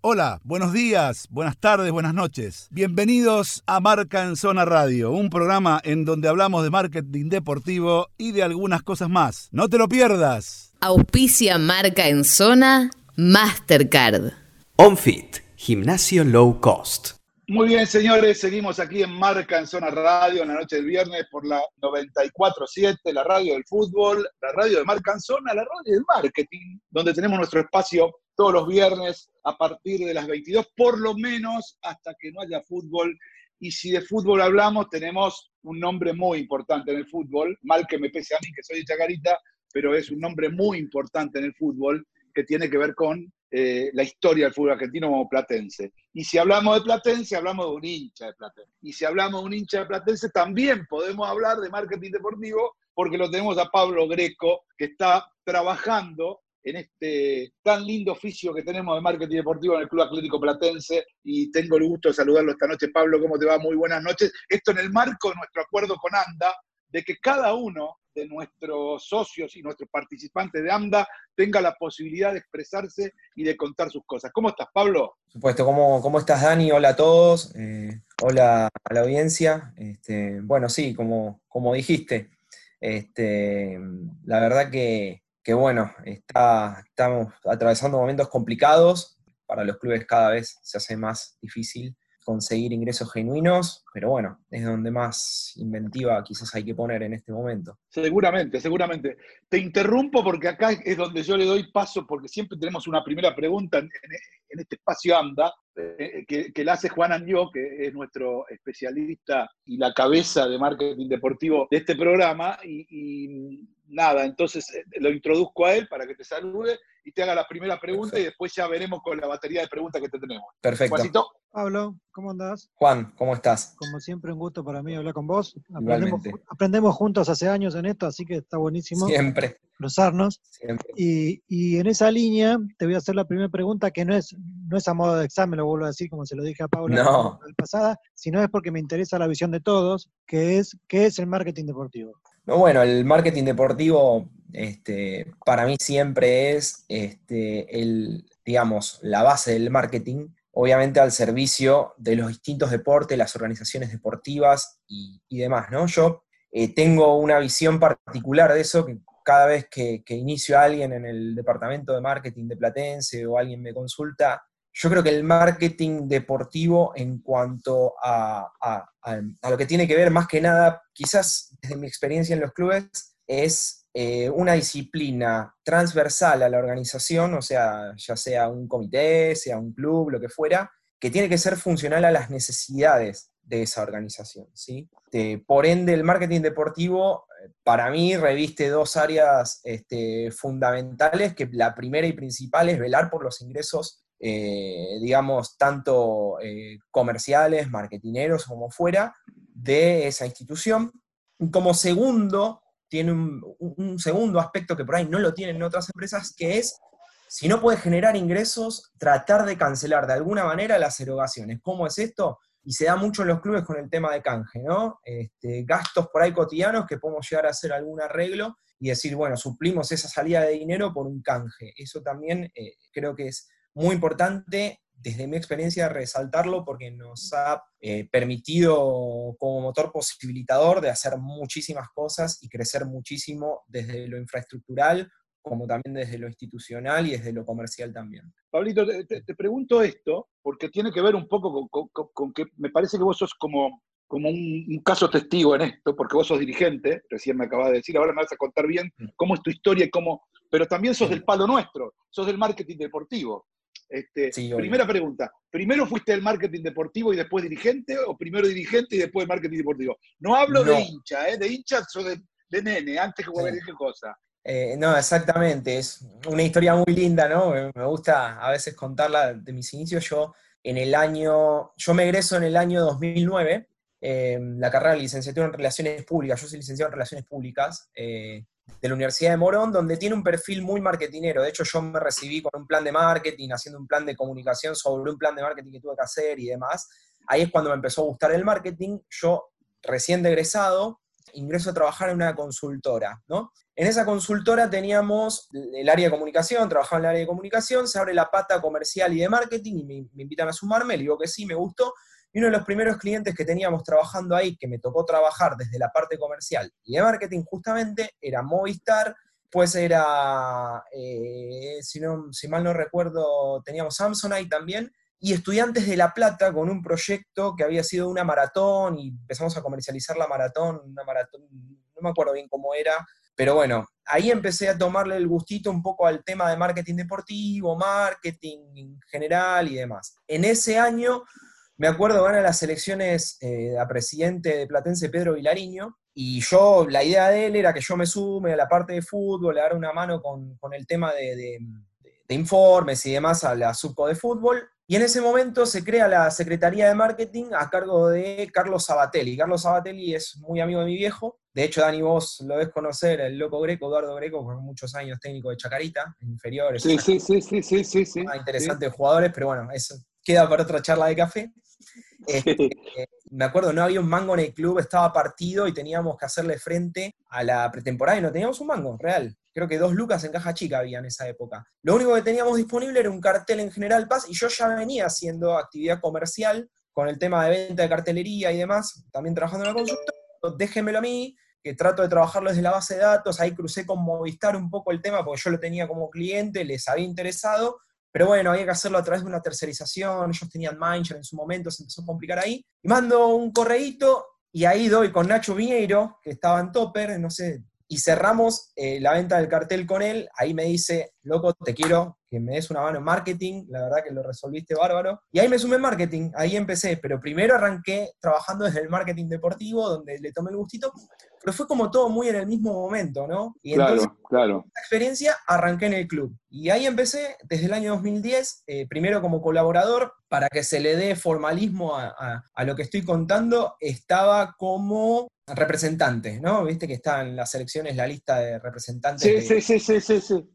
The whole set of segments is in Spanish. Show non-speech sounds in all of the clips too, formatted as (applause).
Hola, buenos días, buenas tardes, buenas noches. Bienvenidos a Marca en Zona Radio, un programa en donde hablamos de marketing deportivo y de algunas cosas más. No te lo pierdas. Auspicia Marca en Zona Mastercard. OnFit, gimnasio low cost. Muy bien, señores, seguimos aquí en Marca en Zona Radio en la noche del viernes por la 94.7, la radio del fútbol, la radio de Marca en Zona, la radio del marketing, donde tenemos nuestro espacio todos los viernes a partir de las 22, por lo menos hasta que no haya fútbol. Y si de fútbol hablamos, tenemos un nombre muy importante en el fútbol, mal que me pese a mí, que soy de Chacarita, pero es un nombre muy importante en el fútbol que tiene que ver con eh, la historia del fútbol argentino como platense. Y si hablamos de platense, hablamos de un hincha de platense. Y si hablamos de un hincha de platense, también podemos hablar de marketing deportivo, porque lo tenemos a Pablo Greco, que está trabajando en este tan lindo oficio que tenemos de marketing deportivo en el Club Atlético Platense y tengo el gusto de saludarlo esta noche. Pablo, ¿cómo te va? Muy buenas noches. Esto en el marco de nuestro acuerdo con ANDA, de que cada uno de nuestros socios y nuestros participantes de AMDA tenga la posibilidad de expresarse y de contar sus cosas. ¿Cómo estás, Pablo? Por supuesto, ¿cómo, cómo estás, Dani? Hola a todos, eh, hola a la audiencia. Este, bueno, sí, como, como dijiste, este, la verdad que, que bueno, está, estamos atravesando momentos complicados, para los clubes cada vez se hace más difícil conseguir ingresos genuinos, pero bueno, es donde más inventiva quizás hay que poner en este momento. Seguramente, seguramente. Te interrumpo porque acá es donde yo le doy paso, porque siempre tenemos una primera pregunta en, este espacio AMDA, eh, que, la hace Juan Andió, que es nuestro especialista y la cabeza de marketing deportivo de este programa, nada, entonces eh, lo introduzco a él para que te salude y te haga la primera pregunta y después ya veremos con la batería de preguntas que te tenemos. Perfecto. Juancito. Pablo, ¿cómo andás? Juan, ¿cómo estás? Como siempre, un gusto para mí hablar con vos. Aprendemos, aprendemos, juntos hace años en esto, así que está buenísimo. Siempre. Cruzarnos. Siempre. Y, y, en esa línea te voy a hacer la primera pregunta, que no es, no es a modo de examen, lo vuelvo a decir como se lo dije a Pablo no. la pasada, sino es porque me interesa la visión de todos, que es qué es el marketing deportivo. No, bueno, el marketing deportivo este, para mí siempre es este, el, digamos, la base del marketing, obviamente al servicio de los distintos deportes, las organizaciones deportivas y, demás, ¿no? Yo eh, tengo una visión particular de eso, que cada vez que, inicio a alguien en el departamento de marketing de Platense o alguien me consulta, yo creo que el marketing deportivo en cuanto a, lo que tiene que ver más que nada, quizás desde mi experiencia en los clubes, es eh, una disciplina transversal a la organización, o sea, ya sea un comité, sea un club, lo que fuera, que tiene que ser funcional a las necesidades de esa organización. ¿sí? por ende, el marketing deportivo para mí reviste dos áreas este, fundamentales, que la primera y principal es velar por los ingresos eh, digamos, tanto eh, comerciales, marketineros, como fuera, de esa institución. como segundo, tiene un, segundo aspecto que por ahí no lo tienen otras empresas, que es, si no puede generar ingresos, tratar de cancelar de alguna manera las erogaciones. ¿Cómo es esto? Y se da mucho en los clubes con el tema de canje, ¿no? Este, gastos por ahí cotidianos que podemos llegar a hacer algún arreglo y decir, bueno, suplimos esa salida de dinero por un canje. Eso también eh, creo que es muy importante desde mi experiencia resaltarlo porque nos ha eh, permitido como motor posibilitador de hacer muchísimas cosas y crecer muchísimo desde lo infraestructural como también desde lo institucional y desde lo comercial también. Pablito, te, pregunto esto porque tiene que ver un poco con, que me parece que vos sos como, como un, caso testigo en esto, porque vos sos dirigente, recién me acabas de decir, ahora me vas a contar bien mm. cómo es tu historia y cómo, pero también sos del palo nuestro, sos del marketing deportivo. Este, primera pregunta, ¿primero fuiste el marketing deportivo y después dirigente o primero dirigente y después el marketing deportivo? No hablo de hincha, ¿eh? de hincha o de, nene, antes que cualquier sí. cosa. Eh, no, exactamente, es una historia muy linda, ¿no? Me gusta a veces contarla de mis inicios. Yo en el año, yo me egreso en el año 2009, eh, la carrera de licenciatura en Relaciones Públicas, yo soy licenciado en Relaciones Públicas, eh, de la Universidad de Morón, donde tiene un perfil muy marketinero. De hecho, yo me recibí con un plan de marketing, haciendo un plan de comunicación sobre un plan de marketing que tuve que hacer y demás. Ahí es cuando me empezó a gustar el marketing. Yo, recién egresado, ingreso a trabajar en una consultora, ¿no? En esa consultora teníamos el área de comunicación, trabajaba en el área de comunicación, se abre la pata comercial y de marketing y me, me invitan a sumarme, le digo que sí, me gustó, y uno de los primeros clientes que teníamos trabajando ahí, que me tocó trabajar desde la parte comercial y de marketing justamente, era Movistar, pues era, eh, si, no, si mal no recuerdo, teníamos Samsonite también, y Estudiantes de La Plata con un proyecto que había sido una maratón y empezamos a comercializar la maratón, una maratón, no me acuerdo bien cómo era, pero bueno, ahí empecé a tomarle el gustito un poco al tema de marketing deportivo, marketing en general y demás. En ese año me acuerdo, gana las elecciones eh, a presidente de Platense Pedro Vilariño, y yo, la idea de él era que yo me sume a la parte de fútbol, le dar una mano con, el tema de, informes y demás a la subco de fútbol. Y en ese momento se crea la Secretaría de Marketing a cargo de Carlos Sabatelli. Carlos Sabatelli es muy amigo de mi viejo. De hecho, Dani, vos lo ves conocer, el loco Greco, Eduardo Greco, con muchos años técnico de Chacarita, inferiores. Sí, sí, sí, sí, sí, sí, sí. Interesantes jugadores, pero bueno, eso queda para otra charla de café. (laughs) Este, me acuerdo, no había un mango en el club, estaba partido y teníamos que hacerle frente a la pretemporada y no teníamos un mango, real. Creo que dos lucas en caja chica había en esa época. Lo único que teníamos disponible era un cartel en General Paz y yo ya venía haciendo actividad comercial con el tema de venta de cartelería y demás, también trabajando en la consulta. Déjenmelo a mí, que trato de trabajarlo desde la base de datos. Ahí crucé con Movistar un poco el tema porque yo lo tenía como cliente, les había interesado pero bueno, había que hacerlo a través de una tercerización, ellos tenían Mindshare en su momento, se empezó a complicar ahí. Y mando un correíto y ahí doy con Nacho Viñeiro, que estaba en Topper, no sé, y cerramos eh, la venta del cartel con él. Ahí me dice, loco, te quiero que me des una mano en marketing, la verdad que lo resolviste bárbaro. Y ahí me sumé en marketing, ahí empecé, pero primero arranqué trabajando desde el marketing deportivo, donde le tomé el gustito, pero fue como todo muy en el mismo momento, ¿no? Y claro, entonces, claro. esta experiencia arranqué en el club. Y ahí empecé desde el año 2010, eh, primero como colaborador, para que se le dé formalismo a, a lo que estoy contando, estaba como representante, ¿no? Viste que está en las elecciones la lista de representantes. Sí, sí, sí, sí, sí,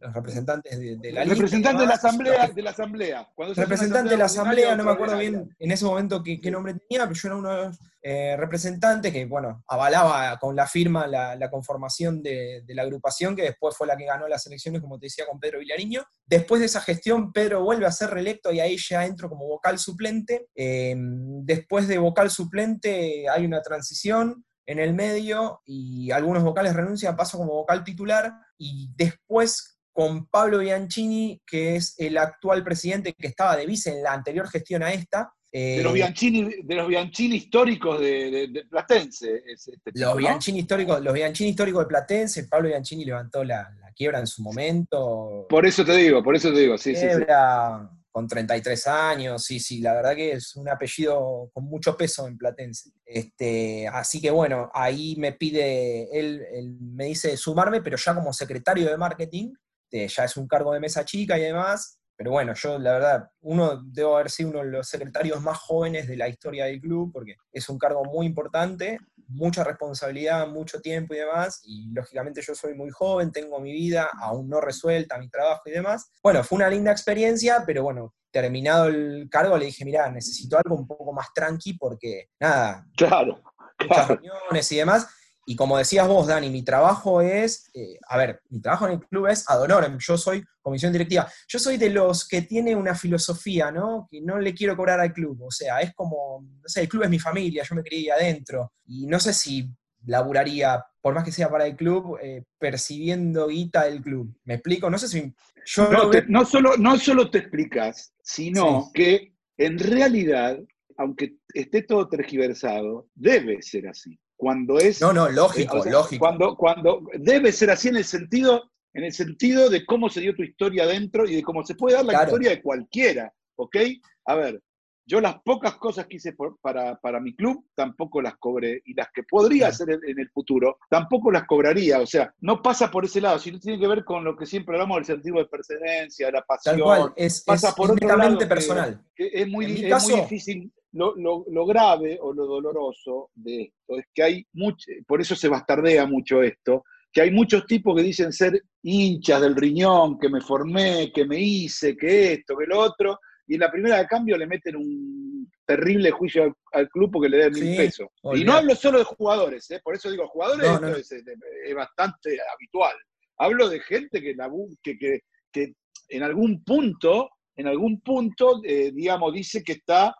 Los representantes de, la Representante de la asamblea, de la asamblea. representante de la asamblea, no me acuerdo bien en ese momento qué, nombre tenía, pero yo era uno de los eh, representantes que, bueno, avalaba con la firma la, conformación de, la agrupación, que después fue la que ganó las elecciones, como te decía, con Pedro Villariño. Después de esa gestión, Pedro vuelve a ser reelecto y ahí ya entro como vocal suplente. Eh, después de vocal suplente hay una transición en el medio y algunos vocales renuncian, paso como vocal titular y después con Pablo Bianchini, que es el actual presidente que estaba de vice en la anterior gestión a esta. De, los eh, Bianchini, de los Bianchini históricos de, Platense. Este los, Bianchini históricos, los Bianchini históricos de Platense, Pablo Bianchini levantó la, quiebra en su momento. Por eso te digo, por eso te digo, sí, quiebra, con 33 años, sí, sí, la verdad que es un apellido con mucho peso en Platense. Este, así que bueno, ahí me pide, él, me dice sumarme, pero ya como secretario de marketing, ya es un cargo de mesa chica y demás, pero bueno, yo la verdad, uno debo haber sido uno de los secretarios más jóvenes de la historia del club, porque es un cargo muy importante, mucha responsabilidad, mucho tiempo y demás, y lógicamente yo soy muy joven, tengo mi vida aún no resuelta, mi trabajo y demás. Bueno, fue una linda experiencia, pero bueno, terminado el cargo le dije, mira, necesito algo un poco más tranqui porque, nada, claro, muchas reuniones y demás, y como decías vos, Dani, mi trabajo es, eh, a ver, mi trabajo en el club es ad honorem, yo soy comisión directiva. Yo soy de los que tiene una filosofía, ¿no? Que no le quiero cobrar al club, o sea, es como, no sé, el club es mi familia, yo me crié adentro, y no sé si laburaría, por más que sea para el club, eh, percibiendo guita del club. ¿Me explico? No sé si... Yo no, solo, no solo te explicas, sino que en realidad, aunque esté todo tergiversado, debe ser así cuando es... No, no, lógico, eh, lógico. Cuando, cuando debe ser así en el sentido, en el sentido de cómo se dio tu historia dentro y de cómo se puede dar la historia de cualquiera, ¿ok? A ver, yo las pocas cosas que hice para, para, mi club tampoco las cobré y las que podría hacer en, el futuro tampoco las cobraría. O sea, no pasa por ese lado, sino tiene que ver con lo que siempre hablamos del sentido de pertenencia, la pasión. Tal cual, es, pasa por otro personal. es, muy, es muy difícil lo, grave o lo doloroso de esto es que hay mucho, por eso se bastardea mucho esto, que hay muchos tipos que dicen ser hinchas del riñón, que me formé, que me hice, que esto, que lo otro, y en la primera de cambio le meten un terrible juicio al, al club porque le deben mil Sí, pesos. Y no hablo solo de jugadores, ¿eh? por eso digo, jugadores No, esto no. Es, es bastante habitual. Hablo de gente que, que, que en algún punto, en algún punto, eh, digamos, dice que está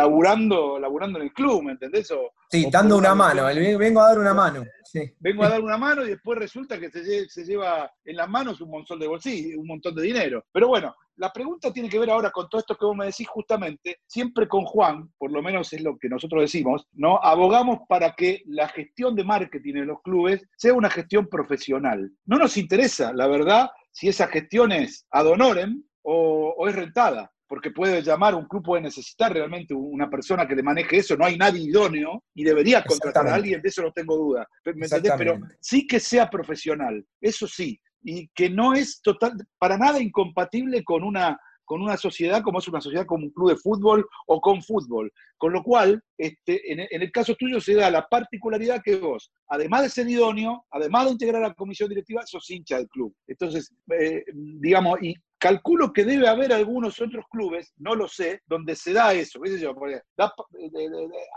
laburando, laburando en el club, ¿me entendés? O, Sí, o dando una mano, el- vengo a dar una mano. Sí. (laughs) vengo a dar una mano y después resulta que se, lle- se lleva en las manos un montón de bolsillo, un montón de dinero. Pero bueno, la pregunta tiene que ver ahora con todo esto que vos me decís justamente, siempre con Juan, por lo menos es lo que nosotros decimos, ¿no? Abogamos para que la gestión de marketing en los clubes sea una gestión profesional. No nos interesa, la verdad, si esa gestión es ad honorem o, o es rentada porque puede llamar, un club puede necesitar realmente una persona que le maneje eso, no hay nadie idóneo y debería contratar a alguien, de eso no tengo duda. ¿Me entendés? Pero sí que sea profesional, eso sí, y que no es total, para nada incompatible con una, con una sociedad como es una sociedad como un club de fútbol o con fútbol. Con lo cual, este, en, en el caso tuyo se da la particularidad que vos, además de ser idóneo, además de integrar a la comisión directiva, sos hincha del club. Entonces, eh, digamos, y calculo que debe haber algunos otros clubes, no lo sé, donde se da eso, qué sé yo,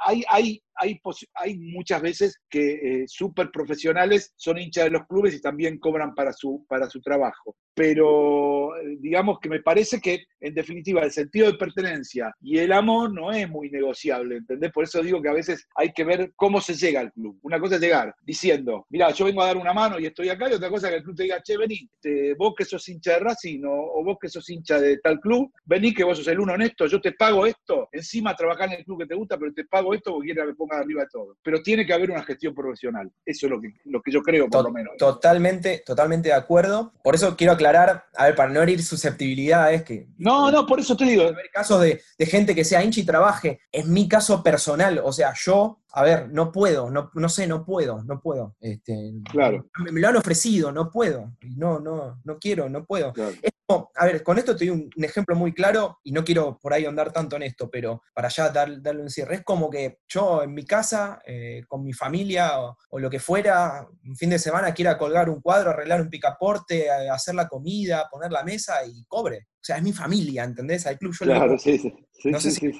hay, hay, hay, hay muchas veces que eh, súper profesionales son hinchas de los clubes y también cobran para su, para su trabajo. Pero eh, digamos que me parece que, en definitiva, el sentido de pertenencia y el amor no es muy negociable, ¿entendés? Por eso digo que a veces hay que ver cómo se llega al club. Una cosa es llegar diciendo, mira, yo vengo a dar una mano y estoy acá, y otra cosa es que el club te diga, che, vení, te- vos que sos hincha de Racing o, o vos que sos hincha de tal club, vení que vos sos el uno honesto, yo te pago esto, encima trabajás en el club que te gusta, pero te pago esto porque quiero que me pongas arriba de todo. Pero tiene que haber una gestión profesional. Eso es lo que, lo que yo creo, por lo menos. Totalmente, totalmente de acuerdo. Por eso quiero aclarar, a ver, para no herir susceptibilidades, que No, no, por eso te digo, haber casos de, de gente que sea hincha y trabaje. En mi caso personal, o sea, yo, a ver, no puedo, no, no sé, no puedo, no puedo. Este, Claro. Me, me lo han ofrecido, no puedo. No, no, no quiero, no puedo. Claro. Es a ver, con esto te doy un, ejemplo muy claro y no quiero por ahí ahondar tanto en esto, pero para ya dar- darle un cierre. Es como que yo en mi casa, eh, con mi familia o, o lo que fuera, un fin de semana quiera colgar un cuadro, arreglar un picaporte, eh, hacer la comida, poner la mesa y cobre. O sea, es mi familia, ¿entendés? Al club yo le claro, digo, sí, sí. sí, no sé si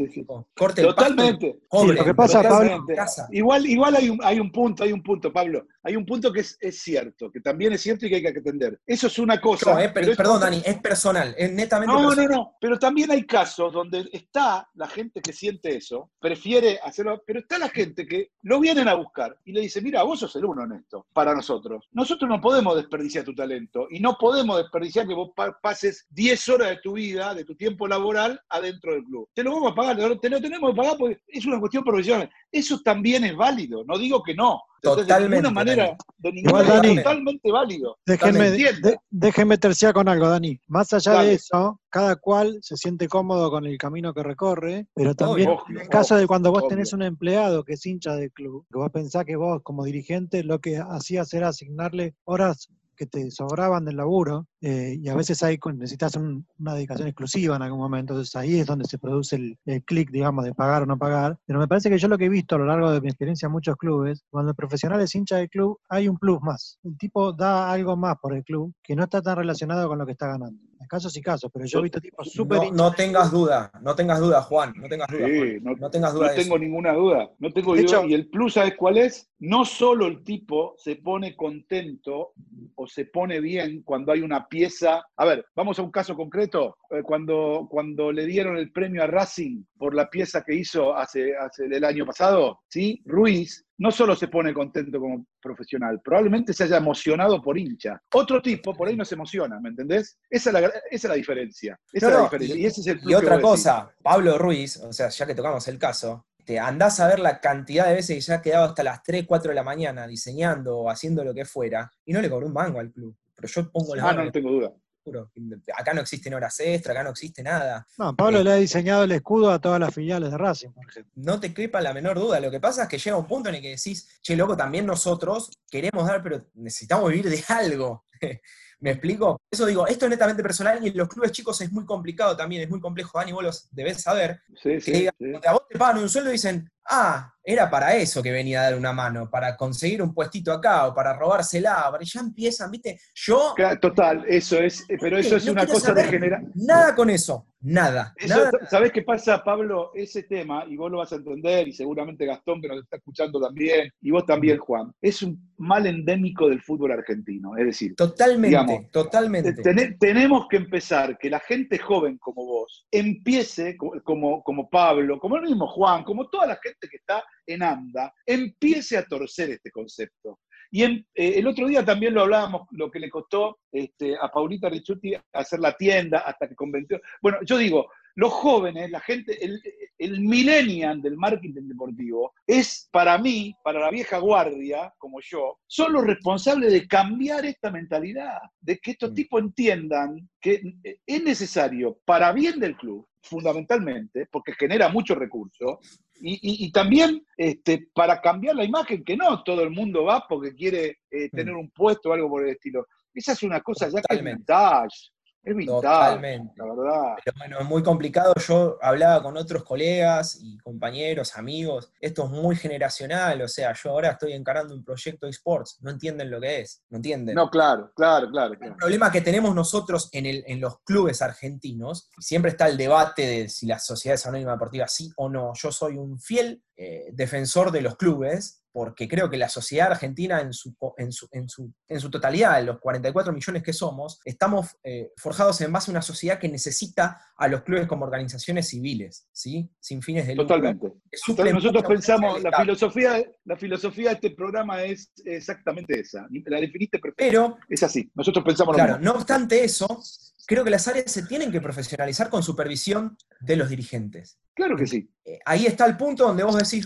corte el pasto Totalmente. Sí, lo que pasa. Pablo- En casa. Igual, igual hay, un, hay un punto, hay un punto, Pablo. Hay un punto que es, es cierto, que también es cierto y que hay que atender. Eso es una cosa. No, eh, per- pero perdón, Dani, es personal, es netamente No, no, personal. no, pero también hay casos donde está la gente que siente eso, prefiere hacerlo, pero está la gente que lo vienen a buscar y le dice, mira, vos sos el uno honesto para nosotros. Nosotros no podemos desperdiciar tu talento y no podemos desperdiciar que vos pa- pases 10 horas de tu vida, de tu tiempo laboral, adentro del club. Te lo vamos a pagar, te lo tenemos que pagar porque es una cuestión profesional. Eso también es válido, no digo que no. Entonces, Totalmente, De ninguna manera, de ninguna Igual, manera, totalmente válido. Déjenme, de- déjenme terciar con algo, Dani. Más allá Dale. de eso, cada cual se siente cómodo con el camino que recorre, pero también Obvio, en el caso de cuando vos obvio. tenés un empleado que es hincha del club, que vos pensás que vos como dirigente lo que hacías era asignarle horas que te sobraban del laburo eh, y a veces con- necesitas un- una dedicación exclusiva en algún momento, entonces ahí es donde se produce el, el clic, digamos, de pagar o no pagar. Pero me parece que yo lo que he visto a lo largo de mi experiencia en muchos clubes, cuando el profesional es hincha del club, hay un plus más. El tipo da algo más por el club que no está tan relacionado con lo que está ganando. Casos y casos, pero yo he visto tipos súper No, tengas duda, no tengas duda, Juan, no tengas duda. Sí, no- No tengas duda No de tengo eso. ninguna duda. No tengo De duda. hecho- y el plus, ¿sabes cuál es? No solo el tipo se pone contento o se pone bien cuando hay una pieza. A ver, vamos a un caso concreto. Eh, Cuando, cuando le dieron el premio a Racing por la pieza que hizo hace, hace el año pasado, ¿sí? Ruiz no solo se pone contento como profesional, probablemente se haya emocionado por hincha. Otro tipo por ahí no se emociona, ¿me entendés? Esa es la, esa es la diferencia. Esa No, es la no, diferencia. y- Y, ese es el plus Y otra decís. cosa, Pablo Ruiz, o sea, ya que tocamos el caso, te andás a ver la cantidad de veces que ya ha quedado hasta las 3, 4 de la mañana diseñando o haciendo lo que fuera, y no le cobró un mango al club. Pero yo pongo la Ah, no, no tengo duda. Futuro. Acá no existen horas extra, acá no existe nada. No, Pablo Eh, le ha diseñado el escudo a todas las filiales de Racing, por ejemplo. No te crepa la menor duda. Lo que pasa es que llega un punto en el que decís, che, loco, también nosotros queremos dar, pero necesitamos vivir de algo. (laughs) ¿Me explico? Eso digo, esto es netamente personal y en los clubes chicos es muy complicado también, es muy complejo, Dani, vos lo debés saber. Sí, sí, que sí. a vos te pagan un sueldo y dicen, ah, era para eso que venía a dar una mano, para conseguir un puestito acá o para robársela, para- ya empiezan, ¿viste? Yo Total, eso es, pero eso es no una cosa de generar. nada con eso, nada. Eso, nada. ¿Sabés qué pasa, Pablo? Ese tema, y vos lo vas a entender, y seguramente Gastón, que nos está escuchando también, y vos también, Juan, es un mal endémico del fútbol argentino. Es decir, Totalmente, digamos, totalmente. Tene- tenemos que empezar que la gente joven como vos empiece, co- como, como Pablo, como el mismo Juan, como toda la gente que está en ANDA, empiece a torcer este concepto. Y en- eh, el otro día también lo hablábamos, lo que le costó este, a Paulita Richuti hacer la tienda hasta que convenció. Bueno, yo digo, los jóvenes, la gente, el, el millennial del marketing deportivo es para mí, para la vieja guardia, como yo, son los responsables de cambiar esta mentalidad, de que estos Mm. tipos entiendan que es necesario para bien del club, fundamentalmente, porque genera mucho recurso, y, y- y también este, para cambiar la imagen, que no todo el mundo va porque quiere eh, tener un puesto o algo por el estilo. Esa es una cosa ya que es vintage, es Totalmente. la verdad. Pero bueno, es muy complicado. Yo hablaba con otros colegas y compañeros, amigos. Esto es muy generacional. O sea, yo ahora estoy encarando un proyecto de esports. No entienden lo que es. No entienden. No, claro, claro, claro. El claro. problema que tenemos nosotros en, el- en los clubes argentinos, siempre está el debate de si la sociedad es anónima deportiva sí o no. Yo soy un fiel eh, defensor de los clubes, porque creo que la sociedad argentina en su, en su, en su, en su totalidad, los 44 millones que somos, estamos eh, forjados en base a una sociedad que necesita a los clubes como organizaciones civiles, ¿sí? Sin fines de lucro. Totalmente. suplen Nosotros pensamos, la filosofía, la filosofía de este programa es exactamente esa. La definiste perfecto. Pero Es así. Nosotros pensamos lo Claro, mismo. no obstante eso, creo que las áreas se tienen que profesionalizar con supervisión de los dirigentes. Claro que sí. Eh, ahí está el punto donde vos decís,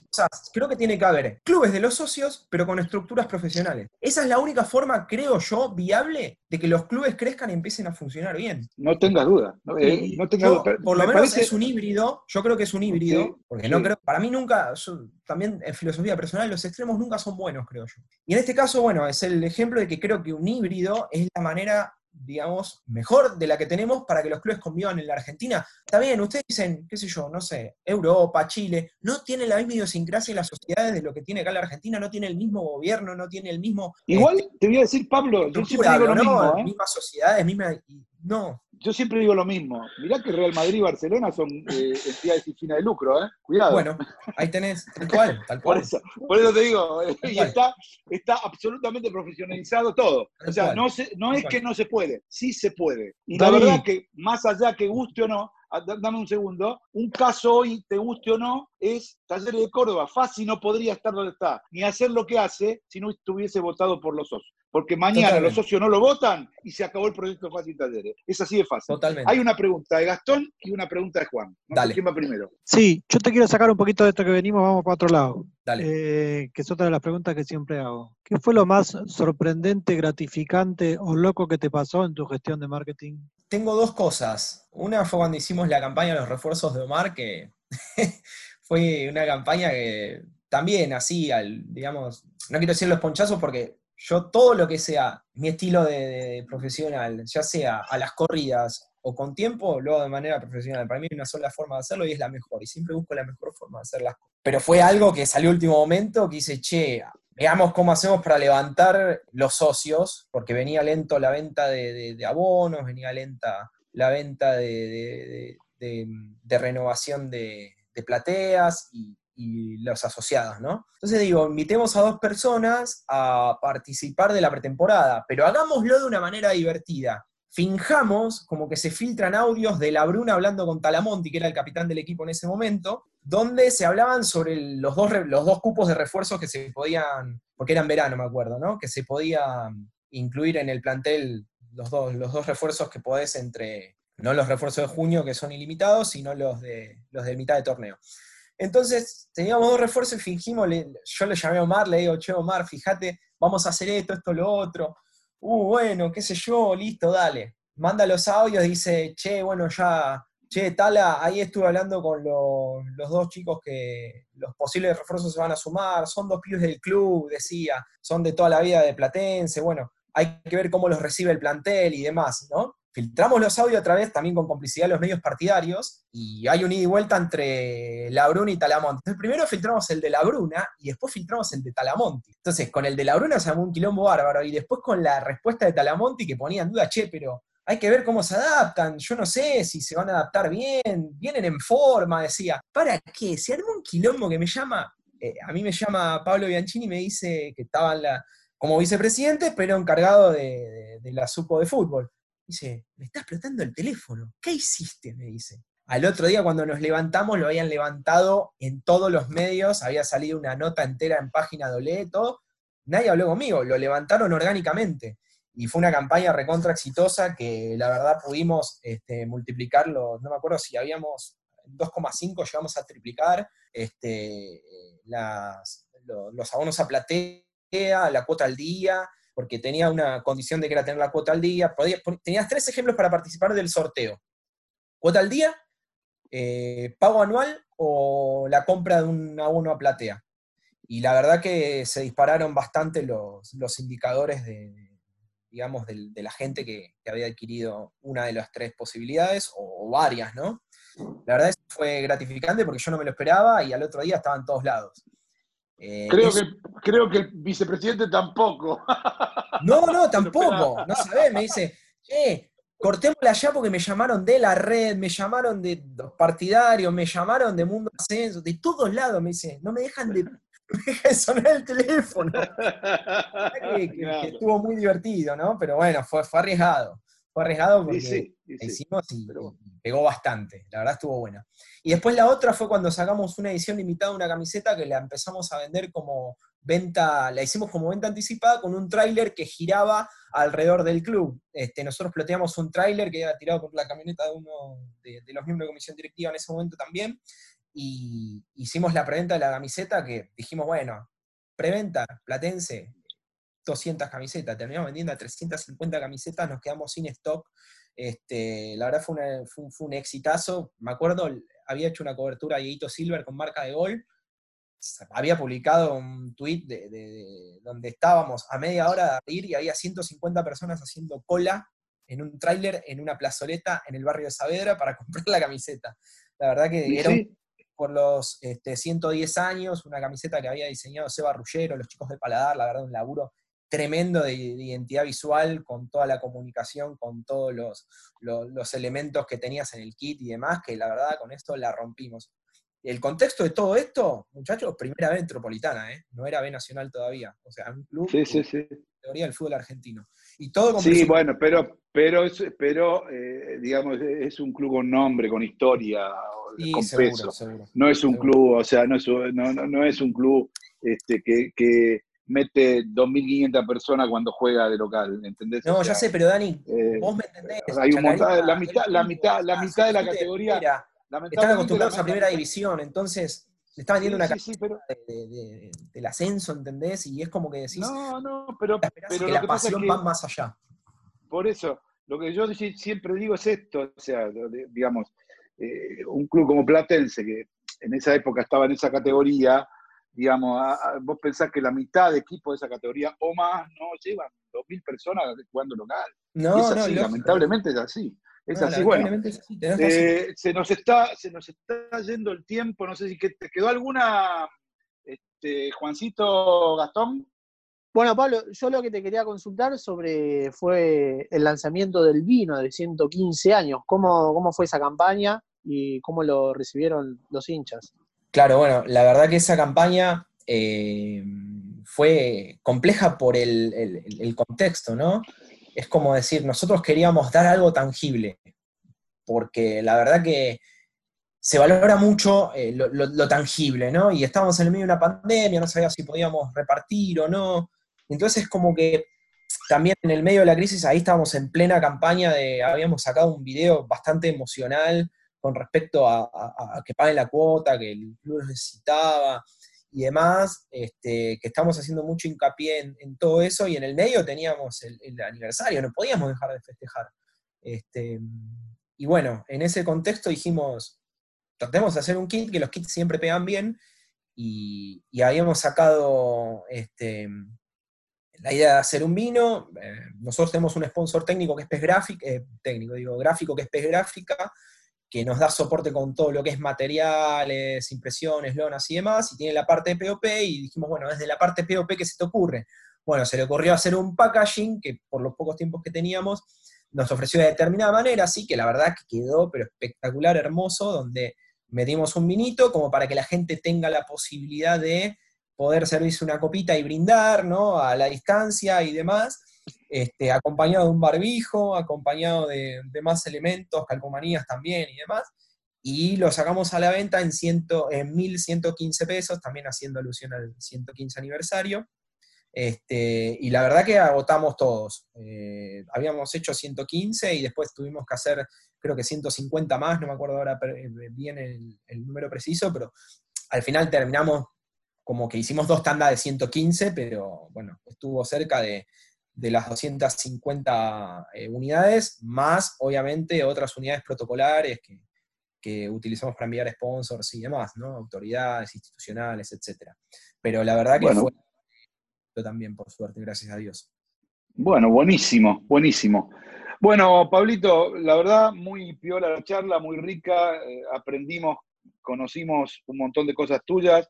creo que tiene que haber clubes de los socios, pero con estructuras profesionales. Esa es la única forma, creo yo, viable de que los clubes crezcan y empiecen a funcionar bien. No tengas duda. No, eh, no tengas duda. Por lo me menos parece- es un híbrido, yo creo que es un híbrido, porque no creo, para mí nunca, yo- también en filosofía personal, los extremos nunca son buenos, creo yo. Y en este caso, bueno, es el ejemplo de que creo que un híbrido es la manera, digamos, mejor de la que tenemos para que los clubes convivan en la Argentina. Está bien, ustedes dicen, qué sé yo, no sé, Europa, Chile, no tienen la misma idiosincrasia en las sociedades de lo que tiene acá la Argentina, no tiene el mismo gobierno, no tiene el mismo... Igual este, te voy a decir, Pablo, yo siempre digo lo ¿no? mismo. ¿eh? Mismas sociedades, misma... No, Yo siempre digo lo mismo. Mirá que Real Madrid y Barcelona son eh, entidades sin fines de lucro, ¿eh? Cuidado. Bueno, ahí tenés, tal cual, tal Por cual. eso, por eso te digo, eh, y está, está absolutamente profesionalizado todo. Tal O sea, cual. no, se- no es cual. que no se puede, sí se puede. Y David. la verdad que, más allá que guste o no, dame un segundo, un caso hoy, te guste o no, es Talleres de Córdoba. Fácil no podría estar donde está, ni hacer lo que hace si no estuviese votado por los socios. Porque mañana Totalmente. los socios no lo votan y se acabó el proyecto Fácil Talleres. Es así de fácil. Totalmente. Hay una pregunta de Gastón y una pregunta de Juan. No Dale. quién va primero. Sí, yo te quiero sacar un poquito de esto que venimos, vamos para otro lado. Dale. Eh, que es otra de las preguntas que siempre hago. ¿Qué fue lo más sorprendente, gratificante o loco que te pasó en tu gestión de marketing? Tengo dos cosas. Una fue cuando hicimos la campaña de los refuerzos de Omar, que (laughs) fue una campaña que también así, al, digamos, no quiero decir los ponchazos porque yo todo lo que sea mi estilo de, profesional, ya sea a las corridas o con tiempo, lo hago de manera profesional. Para mí hay una sola forma de hacerlo y es la mejor. Y siempre busco la mejor forma de hacer las cosas. Pero fue algo que salió último momento, que hice, che, veamos cómo hacemos para levantar los socios, porque venía lento la venta de, de- de abonos, venía lenta la venta de, renovación de, de plateas y, y los asociados, ¿no? Entonces digo, invitemos a dos personas a participar de la pretemporada, pero hagámoslo de una manera divertida. Finjamos como que se filtran audios de la Bruna hablando con Talamonti, que era el capitán del equipo en ese momento, donde se hablaban sobre los dos, los dos cupos de refuerzos que se podían, porque eran verano, me acuerdo, ¿no? Que se podía incluir en el plantel los dos, los dos refuerzos que podés entre, no los refuerzos de junio que son ilimitados, sino los de, los de mitad de torneo. Entonces, teníamos dos refuerzos y fingimos, le- yo le llamé a Omar, le digo, che Omar, fíjate, vamos a hacer esto, esto, lo otro. Uh, bueno, qué sé yo, listo, dale. Manda los audios, dice, che, bueno, ya, che, Tala, ahí estuve hablando con los, los dos chicos que los posibles refuerzos se van a sumar, son dos pibes del club, decía, son de toda la vida de Platense, bueno, hay que ver cómo los recibe el plantel y demás, ¿no? Filtramos los audios otra vez, también con complicidad de los medios partidarios, y hay un ida y vuelta entre La Bruna y Talamonte. Entonces, primero filtramos el de La Bruna y después filtramos el de Talamonte. Entonces, con el de La Bruna se llamó un quilombo bárbaro, y después con la respuesta de Talamonte que ponía en duda, che, pero hay que ver cómo se adaptan, yo no sé si se van a adaptar bien, vienen en forma, decía. ¿Para qué? Se armó un quilombo que me llama, eh, a mí me llama Pablo Bianchini y me dice que estaba la, como vicepresidente, pero encargado de, de la supo de fútbol. Dice, me está explotando el teléfono. ¿Qué hiciste? Me dice. Al otro día cuando nos levantamos lo habían levantado en todos los medios, había salido una nota entera en página doble, todo. Nadie habló conmigo, lo levantaron orgánicamente. Y fue una campaña recontra exitosa que la verdad pudimos este, multiplicarlo, no me acuerdo si habíamos 2,5 llegamos a triplicar este, los abonos a platea, la cuota al día, porque tenía una condición de que era tener la cuota al día. tenías tres ejemplos para participar del sorteo. Cuota al día, eh, pago anual o la compra de un abono a platea. Y la verdad que se dispararon bastante los, indicadores de, digamos, de, la gente que, había adquirido una de las tres posibilidades, o, varias, ¿no? La verdad es fue gratificante porque yo no me lo esperaba y al otro día estaba en todos lados. Eh, creo, que, creo que el vicepresidente tampoco. (laughs) No, no, tampoco. No sabés, me dice, eh, cortémosla ya porque me llamaron de la red, me llamaron de los partidarios, me llamaron de Mundo Ascenso, de todos lados, me dice, no me dejan de, (laughs) sonar el teléfono. (laughs) que, estuvo muy divertido, ¿no? Pero bueno, fue, fue arriesgado. Fue arriesgado porque hicimos y, pegó bastante. La verdad estuvo buena. Y después la otra fue cuando sacamos una edición limitada de una camiseta que la empezamos a vender como venta, la hicimos como venta anticipada con un tráiler que giraba alrededor del club. Este, nosotros ploteamos un tráiler que era tirado por la camioneta de uno de, los miembros de comisión directiva en ese momento también, y hicimos la preventa de la camiseta que dijimos, bueno, preventa, platense, 200 camisetas, terminamos vendiendo a 350 camisetas, nos quedamos sin stock. Este, la verdad fue, fue, un exitazo. Me acuerdo, había hecho una cobertura a Dieguito Silver con marca de gol. Había publicado un tweet de, donde estábamos a media hora de ir y había 150 personas haciendo cola en un tráiler en una plazoleta en el barrio de Saavedra para (laughs) comprar la camiseta. La verdad que era por los este, 110 años, una camiseta que había diseñado Seba Rullero, los chicos de Paladar, la verdad un laburo tremendo de, identidad visual, con toda la comunicación, con todos los, los, elementos que tenías en el kit y demás, que la verdad con esto la rompimos. El contexto de todo esto, muchachos, primera vez metropolitana, ¿eh? no era B Nacional todavía. O sea, un club sí, sí, sí. teoría del fútbol argentino. Y todo Sí, bueno, pero, pero, pero eh, digamos, es un club con nombre, con historia, con peso. no es un club, o sea, no es, no, no, es un club este, que, que mete 2.500 personas cuando juega de local, ¿entendés? No, ya sé, pero Dani, eh, vos me entendés. Hay un montón, la mitad, la mitad, la mitad de la categoría. Están acostumbrados a primera división, entonces le está vendiendo una sí, de, del ascenso, ¿entendés? Y es como que decís. No, no, pero. La pero que la pasión va más allá. Por eso, lo que yo siempre digo es esto, o sea, digamos, eh, un club como Platense, que en esa época estaba en esa categoría, digamos, vos pensás que la mitad de equipos de esa categoría o más no llevan 2.000 personas jugando local. No, es así, lamentablemente es así. Es así, bueno. Eh, se, nos está, se nos está yendo el tiempo, no sé si te quedó alguna, este, Juancito Gastón. Bueno, Pablo, yo lo que te quería consultar sobre fue el lanzamiento del vino de 115 años. ¿Cómo, cómo fue esa campaña y cómo lo recibieron los hinchas? Claro, bueno, la verdad que esa campaña eh, fue compleja por el, contexto, ¿no? Es como decir, nosotros queríamos dar algo tangible, porque la verdad que se valora mucho eh, lo, tangible, ¿no? Y estábamos en el medio de una pandemia, no sabíamos si podíamos repartir o no. Entonces, como que también en el medio de la crisis, ahí estábamos en plena campaña de, habíamos sacado un video bastante emocional con respecto a, que paguen la cuota, que el club necesitaba y demás, este, que estamos haciendo mucho hincapié en, todo eso, y en el medio teníamos el, aniversario, no podíamos dejar de festejar. Este, y bueno, en ese contexto dijimos, tratemos de hacer un kit, que los kits siempre pegan bien, y, habíamos sacado este, la idea de hacer un vino, eh, nosotros tenemos un sponsor técnico que es Pez Gráfica, eh, técnico, digo, gráfico que es Pez Gráfica, que nos da soporte con todo lo que es materiales, impresiones, lonas y demás, y tiene la parte de POP, y dijimos, bueno, desde la parte POP, ¿qué se te ocurre? Bueno, se le ocurrió hacer un packaging que por los pocos tiempos que teníamos nos ofreció de determinada manera, así que la verdad que quedó pero espectacular, hermoso, donde metimos un vinito como para que la gente tenga la posibilidad de poder servirse una copita y brindar, ¿no? A la distancia y demás, este, acompañado de un barbijo, acompañado de, más elementos, calcomanías también y demás, y lo sacamos a la venta en, ciento, en 1.115 pesos, también haciendo alusión al 115 aniversario. Este, y la verdad que agotamos todos. Eh, habíamos hecho 115 y después tuvimos que hacer, creo que 150 más, no me acuerdo ahora bien el, el número preciso, pero al final terminamos como que hicimos dos tandas de 115, pero bueno, estuvo cerca de, las 250 eh, unidades, más obviamente otras unidades protocolares que, utilizamos para enviar sponsors y demás, ¿no? Autoridades institucionales, etc. Pero la verdad que fue también, por suerte, gracias a Dios. Bueno, buenísimo, buenísimo. Bueno, Pablito, la verdad, muy piola la charla, muy rica, eh, aprendimos, conocimos un montón de cosas tuyas,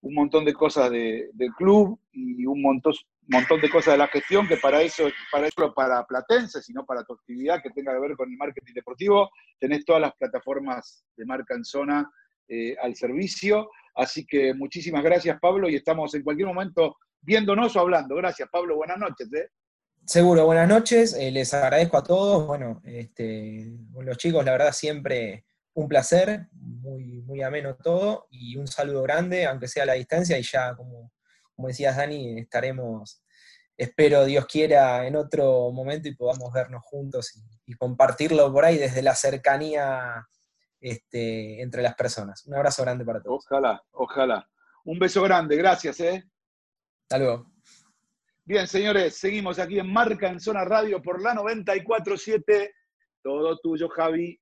un montón de cosas del club y un montón, montón de cosas de la gestión que para eso, para eso para Platense, sino para tu actividad que tenga que ver con el marketing deportivo, tenés todas las plataformas de marca en zona eh, al servicio. Así que muchísimas gracias, Pablo, y estamos en cualquier momento viéndonos o hablando. Gracias, Pablo. Buenas noches. ¿eh? Seguro, buenas noches. Eh, les agradezco a todos. Bueno, este, los chicos, la verdad, siempre un placer, muy, muy ameno todo, y un saludo grande, aunque sea a la distancia, y ya, como, como decías, Dani, estaremos, espero Dios quiera, en otro momento y podamos vernos juntos y, compartirlo por ahí desde la cercanía este, entre las personas. Un abrazo grande para todos. Ojalá, ojalá. Un beso grande, gracias, ¿eh? Hasta luego. Bien, señores, seguimos aquí en Marca en Zona Radio por la 947. Todo tuyo, Javi.